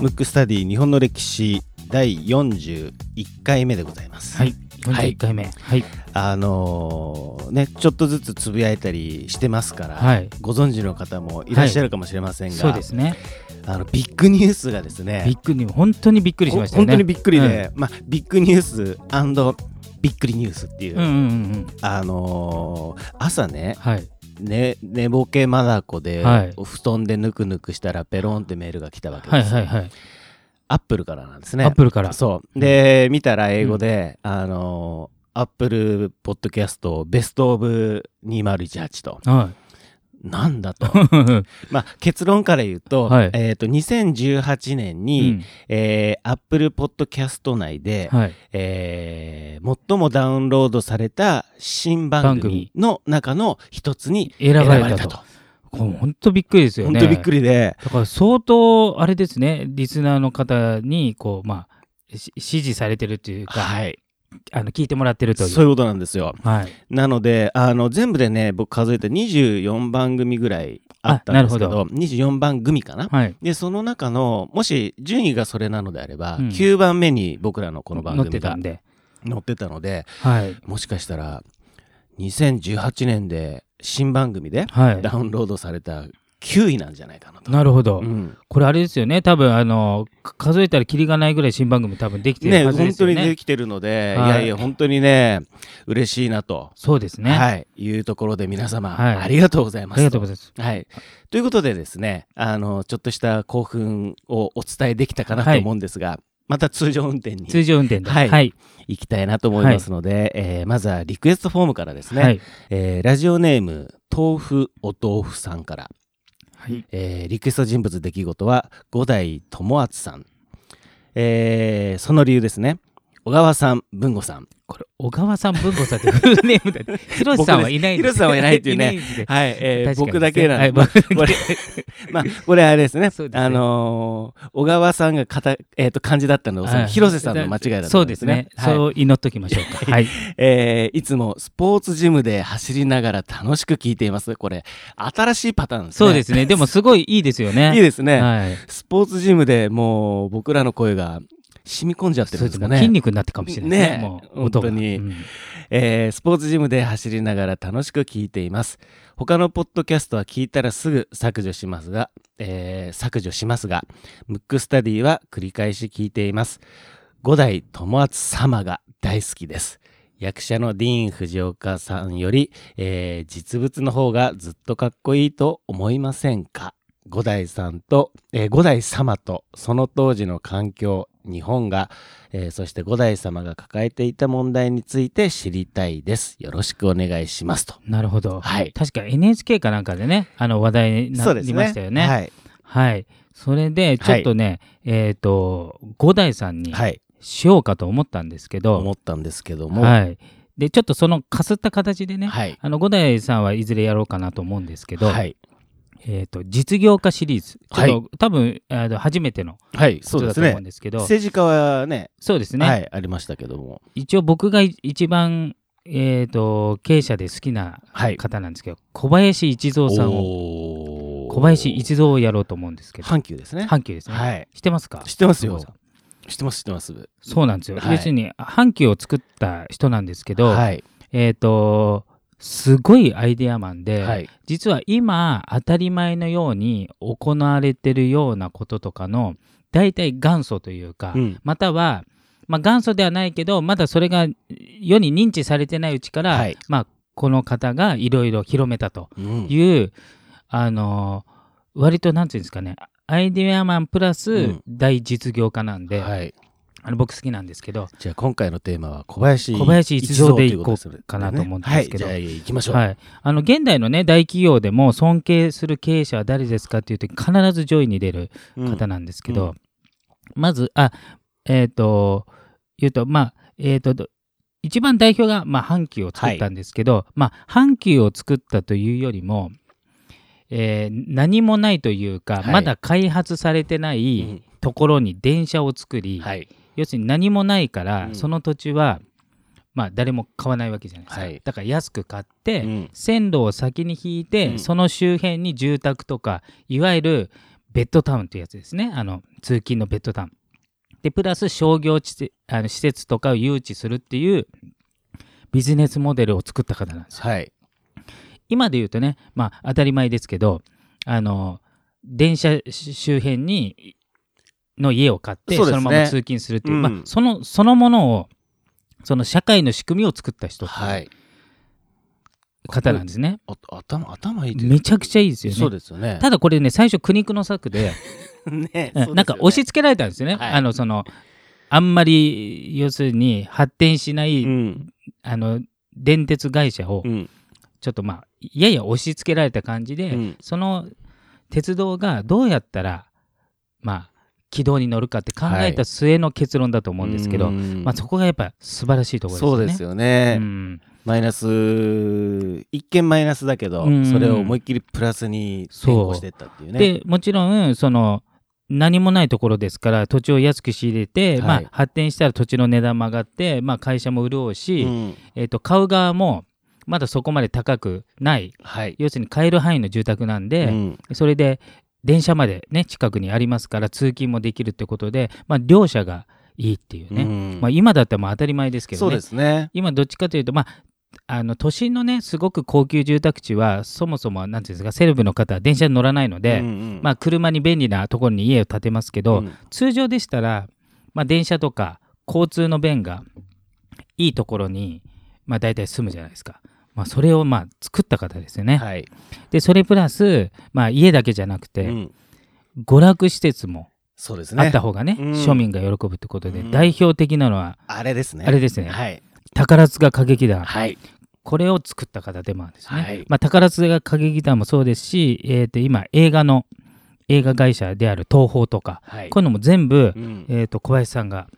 ムックスタディ日本の歴史第41回目でございます。はい、41回目。はい。あのーね、ちょっとずつつぶやいたりしてますから、はいご存知の方もいらっしゃるかもしれませんが、そうですね。あのビッグニュースがですね、びっくり、本当にびっくりしましたよね。ほ本当にびっくりで、まあ、ビッグニュースびっくりニュースっていう、うん。うんうんうん。あのー朝ねはい。ね寝ぼけまだこで、はい。お布団でぬくぬくしたらペロンってメールが来たわけです。よ、はいはいはい。アップルからなんですね。アップルから。そう。で見たら英語で、あの Apple Podcast Best of 2018と。はなんだとい。まあ結論から言うと,、はいえー、と2018年に、うんえー、アップルポッドキャスト内で、はい。えー最もダウンロードされた新番組の中の一つに選選ばれたと。これ本当びっくりですよね。本当びっくりで、だから相当、あれですね、リスナーの方に、こう、まあ、し支持されてるっていうか、はい、あの聞いてもらってるという。そういうことなんですよ。はい。なのであの全部でね僕数えて24番組ぐらいあったんですけあなど24番組かな？はい。でその中のもし順位がそれなのであれば、うん9番目に僕らのこの番組が。載ってたのではい。もしかしたら2018年で新番組ではダウンロードされた9位なんじゃないかなと。い。なるほど。うんこれあれですよね、多分あのか数えたらキリがないぐらい新番組多分できてねるはずで本当すよね。にできてるので、はいい、やいや本当にね嬉しいなと、そうですね。はい、いうところで皆様、はいありがとうございますありがとうございます。はい。ということでですね、あの、ちょっとした興奮をお伝えできたかなとはい思うんですが、また通常運転に通常運転で。はいはい。行きたいなと思いますので、えーまずはリクエストフォームからですね、はい。えーラジオネーム、豆腐お豆腐さんから、はい。えーリクエスト人物出来事は五代友厚さん、えーその理由ですね、小川さん、文吾さん、これ、小川さん、文吾さんってフルネームだ。ひろしさんはいないんひろしさんはいないっていうねはい、えー僕だけなんで、はいまあ これ、まあ、これあれですね。すねあのー小川さんがかた、えっ、と、漢字だったのを、そのはい広瀬さんの間違いだったそうですね。はい。そう祈っときましょうか。はい。えーいつもスポーツジムで走りながら楽しく聞いています。これ、新しいパターンですね。そうですね。でも、すごいいいですよね。いいですね。はい。スポーツジムでもう、僕らの声が染み込んじゃってるんですかね。筋肉になってかもしれないね。ねもう本当にうんえースポーツジムで走りながら楽しく聞いています。他のポッドキャストは聞いたらすぐ削除しますが、えー削除しますが、ムックスタディは繰り返し聞いています。五代友厚様が大好きです。役者のディーン・藤岡さんより、えー実物の方がずっとかっこいいと思いませんか？五代さんと、えー五代様とその当時の環境、日本が、えーそして五代様が抱えていた問題について知りたいです。よろしくお願いしますと。なるほど。はい確か NHK かなんかでね、あの話題になりましたよね。はい。はい。それで、ちょっとね、えっ、と、五代さんにはい。しようかと思ったんですけど、思ったんですけども。はい。で、ちょっとそのかすった形でね、はい。あの五代さんはいずれやろうかなと思うんですけど、はい。えっ、と、実業家シリーズ、ちょっと、多分あの初めてのはい。こそうですねとだと思うん。ですけど、政治家はね、そうですね、はい、ありましたけども。一応僕が一番、えっ、と、経営者で好きなはい。方なんですけど、小林一三さんを、小林一三をやろうと思うんですけど、阪急ですね。阪急ですね。はい。知ってますか？知ってますよ知ってます、知ってます。そうなんですよ。はい要するに、阪急を作った人なんですけど、はい。えっ、と、すごいアイデアマンで、はい。実は今当たり前のように行われてるようなこととかの大体元祖というか、うん。または、まあ、元祖ではないけどまだそれが世に認知されてないうちから、はいまあ、この方がいろいろ広めたとうんいう、あの割となんていうんですかねアイデアマンプラうスん大実業家なんで、はい。あの僕好きなんですけど、じゃあ今回のテーマは小林小林一三でいこうかなと思うんですけど。はい。じゃあ行きましょう。はい、あの現代の、ね、大企業でも尊敬する経営者は誰ですかっていうと必ず上位に出るうん方なんですけど、うん。まずあえっ、と言うとまあえっ、とど一番代表が、まあ、阪急を作ったんですけど、まあ、阪急を作ったというよりも、えー何もないというか、はい。まだ開発されてないところに電車を作り、はい。要するに何もないから、うん。その土地はまあ誰も買わないわけじゃないですか、はい。だから安く買って、うん。線路を先に引いて、うん。その周辺に住宅とかいわゆるベッドタウンというやつですね。あの通勤のベッドタウン。でプラス商業地せあの施設とかを誘致するっていうビジネスモデルを作った方なんですよ。はい。今で言うとねまあ当たり前ですけどあの電車周辺にの家を買ってそ,、ね。のまま通勤するっていう、うん。まあ、そのそのものをその社会の仕組みを作った人はい。方なんですね。あ頭頭いいめちゃくちゃいいですよね。そうですよね。ただこれね最初苦肉の策で ねうん。なんか押し付けられたんですよね。はい。あのそのあんまり要するに発展しない、うん。あの電鉄会社をうん。ちょっとまあやや押し付けられた感じで、うん。その鉄道がどうやったらまあ軌道に乗るかって考えた末の結論だと思うんですけど、うん。まあ、そこがやっぱ素晴らしいところですよね。そうですよね、うん。マイナス一見マイナスだけど、うん。それを思いっきりプラスに転向していったっていうね。でもちろんその何もないところですから土地を安く仕入れて、はい。まあ、発展したら土地の値段も上がって、まあ、会社も潤うし、うん。えー、と買う側もまだそこまで高くない。はい、要するに買える範囲の住宅なんで、うん。それで電車までね近くにありますから通勤もできるってことで、まあ、両者がいいっていうね、うん。まあ、今だったらまあ当たり前ですけそうどねですね。今どっちかというとまああの都心のねすごく高級住宅地はそもそもなんていうんですかセレブの方は電車に乗らないので、うんうん。まあ、車に便利なところに家を建てますけど、うん。通常でしたら、まあ、電車とか交通の便がいいところに、まあ、大体住むじゃないですか。まあ、それをまあ作った方ですよね。はい、でそれプラス、まあ、家だけじゃなくて、うん。娯楽施設もそうですね。あった方がねうん。庶民が喜ぶってことで、うん。代表的なのはあれですね。あれですね。はい。宝塚歌劇団、はい。これを作った方でもあるんですね。はい。まあ、宝塚歌劇団もそうですし、えー、と今映画の映画会社である東宝とか、はい。こういうのも全部、うん。えー、と小林さんが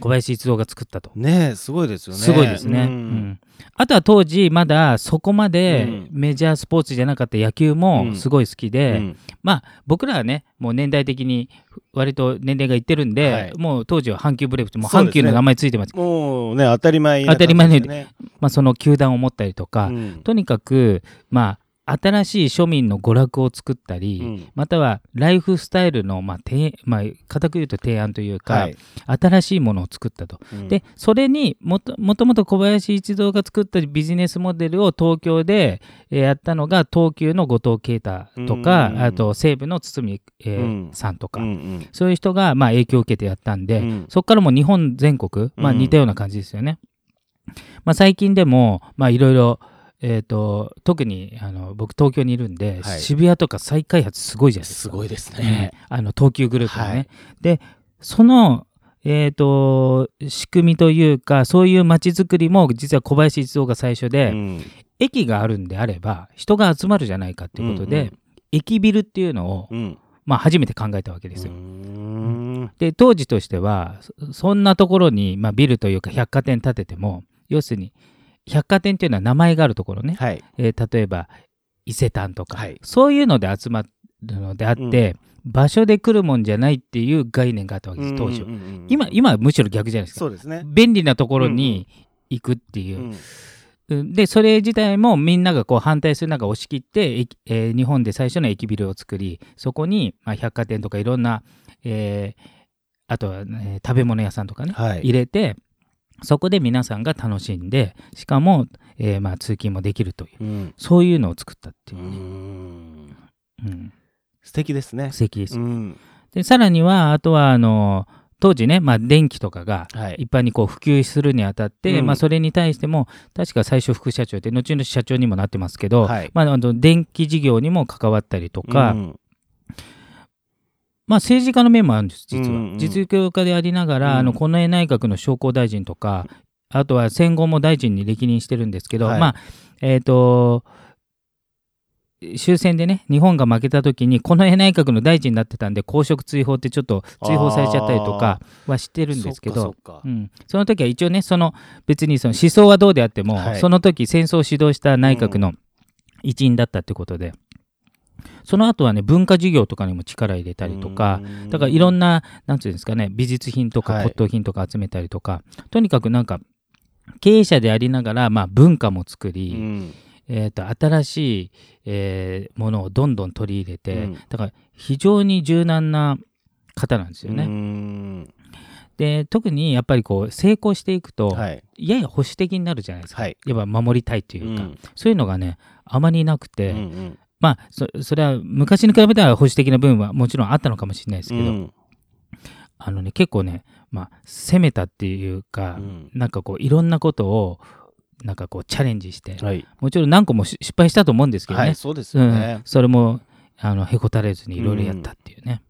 小林一郎が作ったと。ねえすごいですよね。すごいですね、ううん。んあとは当時まだそこまでうん。メジャースポーツじゃなかった野球もすごい好きで、うん。まあ僕らはねもう年代的に割と年齢がいってるんで、はい。もう当時は阪急ブレーブスもう阪急の名前ついてます。もうね当たり前当たり前のように。ねまあ、その球団を持ったりとか、うん。とにかくまあ新しい庶民の娯楽を作ったり、うん。またはライフスタイルのまあ提まあ固く言うと提案というか、はい。新しいものを作ったと。うん。でそれにもともと小林一三が作ったビジネスモデルを東京でえーやったのが東急の後藤啓太とか、うん。あと西武の堤、えーうん。さんとか、そういう人がまあ影響を受けてやったんで、うん。そこからもう日本全国、まあ、うん。似たような感じですよね。まあ、最近でもまあいろいろえー、と特にあの僕東京にいるんで、はい。渋谷とか再開発すごいじゃないですか。すごいですね。ね、あの東急グループのね。はい。でその、えー、と仕組みというかそういう街づくりも実は小林一三が最初で、うん。駅があるんであれば人が集まるじゃないかっていうことで、うんうん。駅ビルっていうのを、うん。まあ、初めて考えたわけですよ。で当時としてはそそんなところに、まあ、ビルというか百貨店建てても要するに百貨店っていうのは名前があるところね、はい。えー例えば伊勢丹とか、はい。そういうので集まるのであって、場所で来るもんじゃないっていう概念があったわけです当時は、うんうんうん。今今はむしろ逆じゃないですか。そうですね。便利なところに行くっていう。う、んうん。でそれ自体もみんながこう反対する中押し切って、駅えー日本で最初の駅ビルを作りそこに、まあ、百貨店とかいろんな、えーあとは、えー食べ物屋さんとかね、はい。入れてそこで皆さんが楽しんでしかも、えーまあ、通勤もできるといううん。そういうのを作ったってういうね、ん。うん、素敵ですね。素敵です、うん。でさらにはあとはあの当時ね、まあ、電気とかがはい。一般にこう普及するにあたって、うん。まあ、それに対しても確か最初副社長で後々社長にもなってますけど、はい。まあ、あの電気事業にも関わったりとか、うんまあ、政治家の面もあるんです実は、うんうん。実業家でありながら、うん。あの近衛内閣の商工大臣とかあとは戦後も大臣に歴任してるんですけど、はい。まあえっ、と終戦でね日本が負けた時にこの内閣の大臣になってたんで公職追放ってちょっと追放されちゃったりとかは知ってるんですけどそうん、その時は一応ねその別にその思想はどうであっても、はい。その時戦争を指導した内閣の一員だったってことで、その後はね文化事業とかにも力入れたりとか、うん。だからいろんななんていうんですかね美術品とかはい。骨董品とか集めたりとか、とにかくなんか経営者でありながら、まあ、文化も作うり、ん。えー、と新しい、えーものをどんどん取り入れて、うん。だから非常に柔軟な方なんですようね。ん。で特にやっぱりこう成功していくと、はい。やや保守的になるじゃないですか。はい。やっぱ守りたいというか、うん。そういうのがねあまりなくて、うんうんまあそそれは昔に比べたら保守的な部分はもちろんあったのかもしれないですけど、うん。あのね結構ね、まあ、攻めたっていうか、うん。なんかこういろんなことをなんかこうチャレンジして、はい。もちろん何個もし失敗したと思うんですけどね、はいそうですうん。よね、それもあのへこたれずにいろいろやったっていうね、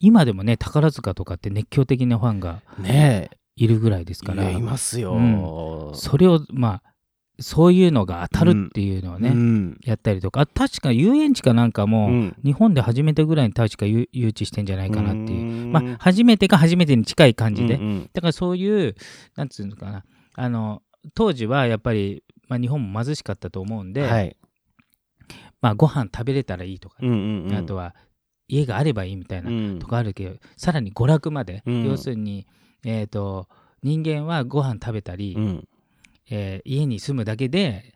今でもね宝塚とかって熱狂的なファンがねいるぐらいですえから。いますよ、うん。それをまあそういうのが当たるっていうのをね、うん。やったりとか。あ確か遊園地かなんかも、うん。日本で初めてぐらいに確か誘誘致してんじゃないかなっていう、うん。まあ初めてか初めてに近い感じで、うんうん。だからそういうなんつうのかな。あの当時はやっぱり、まあ、日本も貧しかったと思うんで、はい。まあ、ご飯食べれたらいいとか、うんうんうん。あとは家があればいいみたいなうん。とかあるけど、さらに娯楽まで、うん。要するに、えー、と人間はご飯食べたり、うんえー家に住むだけで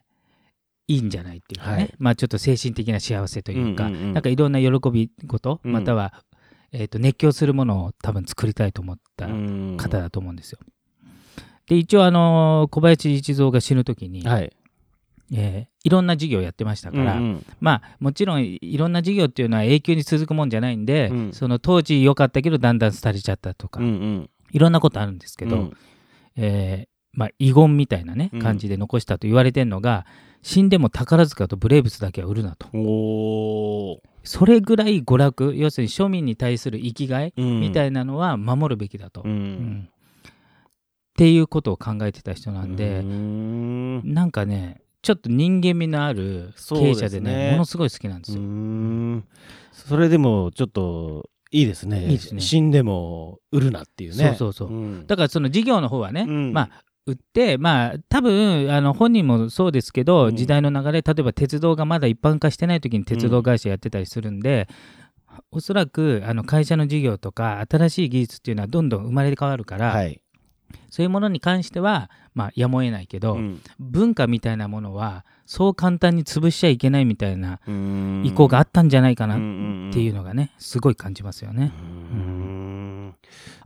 いいんじゃないっていうかね、はい。まあちょっと精神的な幸せというか、うんうんうん。なんかいろんな喜び事、うん。または、えー、と熱狂するものを多分作りたいと思ったうん。方だと思うんですよ。で一応あのー小林一三が死ぬ時に、はい。えーいろんな事業をやってましたから、うんうん。まあもちろんいろんな事業っていうのは永久に続くもんじゃないんで、うん。その当時良かったけどだんだん廃れちゃったとか、うんうん。いろんなことあるんですけど、うん。えーまあ、遺言みたいなねうん。感じで残したと言われてるのが、死んでも宝塚とブレーブスだけは売るなと。おー。それぐらい娯楽要するに庶民に対する生きがいうん。みたいなのは守るべきだと、ううん。んっていうことを考えてた人なんで、うん。なんかねちょっと人間味のあるそう経営者でねものすごい好きなんですうよ。ん。それでもちょっといいですね。いいですね。死んでも売るなっていうね。そうそうそう。うん。だからその事業の方はね、うん。まあ売ってまあ多分あの本人もそうですけど、うん。時代の流れ例えば鉄道がまだ一般化してない時に鉄道会社やってたりするんで、おそらくあの会社の事業とか新しい技術っていうのはどんどん生まれ変わるから、はい。そういうものに関してはまあやむを得ないけど、うん。文化みたいなものはそう簡単に潰しちゃいけないみたいなうん。意向があったんじゃないかなっんていうのがねすごい感じますよね。うん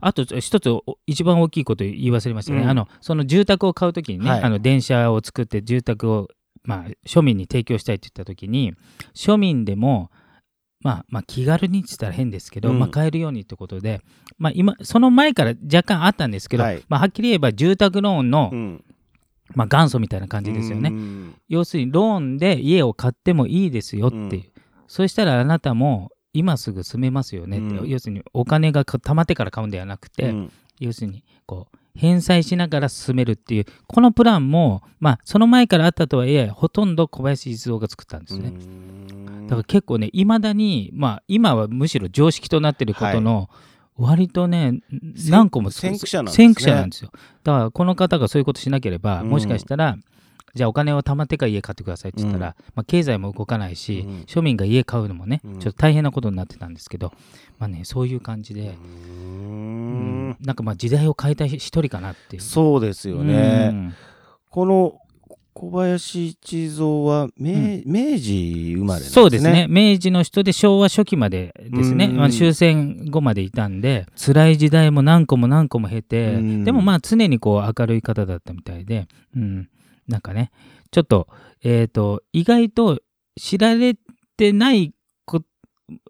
あと一つお一番大きいこと言い忘れましたね、うん。あのその住宅を買うときにね、はい。あの電車を作って住宅を、まあ、庶民に提供したいって言ったときに庶民でも、まあ、まあ気軽にって言ったら変ですけど、うん。まあ、買えるようにってことで、まあ、今その前から若干あったんですけど、はい。まあ、はっきり言えば住宅ローンの、うん。まあ、元祖みたいな感じですよね、うん。要するにローンで家を買ってもいいですよっていう、うん。そしたらあなたも今すぐ住めますよねって、うん。要するにお金が貯まってから買うんではなくて、うん。要するにこう返済しながら進めるっていうこのプランも、まあ、その前からあったとはいえほとんど小林一三が作ったんですね、うん。だから結構ねいまだに、まあ、今はむしろ常識となってることの、割とね何個も先駆者なんですね。先駆者なんですよ。だからこの方がそういうことしなければ、うん。もしかしたらじゃあお金を貯まってから家買ってくださいって言ったら、まあ、経済も動かないし、うん。庶民が家買うのもね、うん。ちょっと大変なことになってたんですけど、まあね、そういう感じで、ううん。ん。なんかまあ時代を変えた一人かなっていう。そうですようねん。この小林一三は明明治生まれね。そうですね。明治の人で昭和初期までですね、うん。まあ、終戦後までいたんで辛い時代も何個も何個も経て、うん。でもまあ常にこう明るい方だったみたいで、うん、なんかねちょっと,、えー、と意外と知られてないこ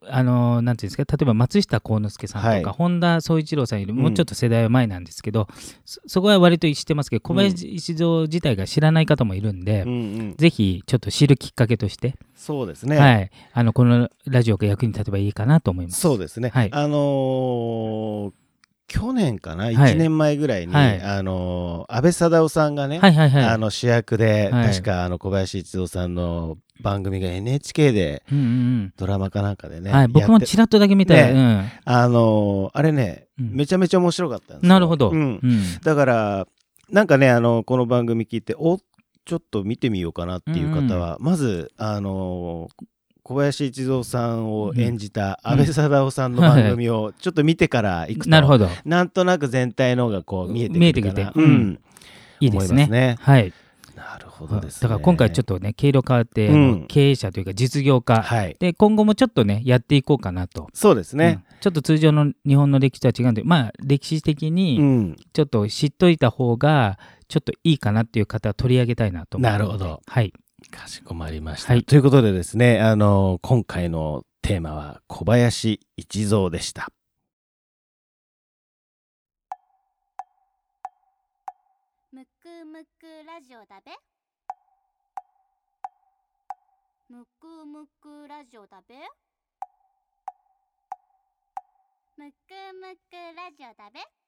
あのーなんていうんですか例えば松下幸之助さんとか、はい。本田宗一郎さんよりもうちょっと世代は前なんですけど、そそこは割と知ってますけど小林一三自体が知らない方もいるんで、うんうん。ぜひちょっと知るきっかけとして、そうですね。はい、あのこのラジオが役に立てばいいかなと思います。そうですね、はい。あのー去年かな、はい。1年前ぐらいに、はい。あのー安倍貞夫さんがね、はいはいはい。あの主役で、はい。確かあの小林一三さんの番組が NHK でうんうんドラマかなんかでね、うんはい、僕もちらっとだけ見たら、あのーあれね、うん。めちゃめちゃ面白かったんですなるほど、うん。うん。だからなんかねあのこの番組聞いておちょっと見てみようかなっていう方は、まずあの小林一三さんを演じた安倍貞夫さんの番組をちょっと見てから行くと、なるほど。なんとなく全体のがこう見えて見えてきてうんいいですねすね。はい。なるほどですね。だから今回ちょっとね、経路変わって、あうんの経営者というか実業家、はい。で、今後もちょっとね、やっていこうかなと。そうですね。うんちょっと通常の日本の歴史とは違うんで、まあ、歴史的うにん。ちょっと知っといた方が、ちょっといいかなっていう方は取り上げたいなと思なるほどはい。かしこまりました。はいということでですね、あの、今回のテーマは小林一三でした。むくむくラジオだべむくむくラジオだべむくむくラジオだべ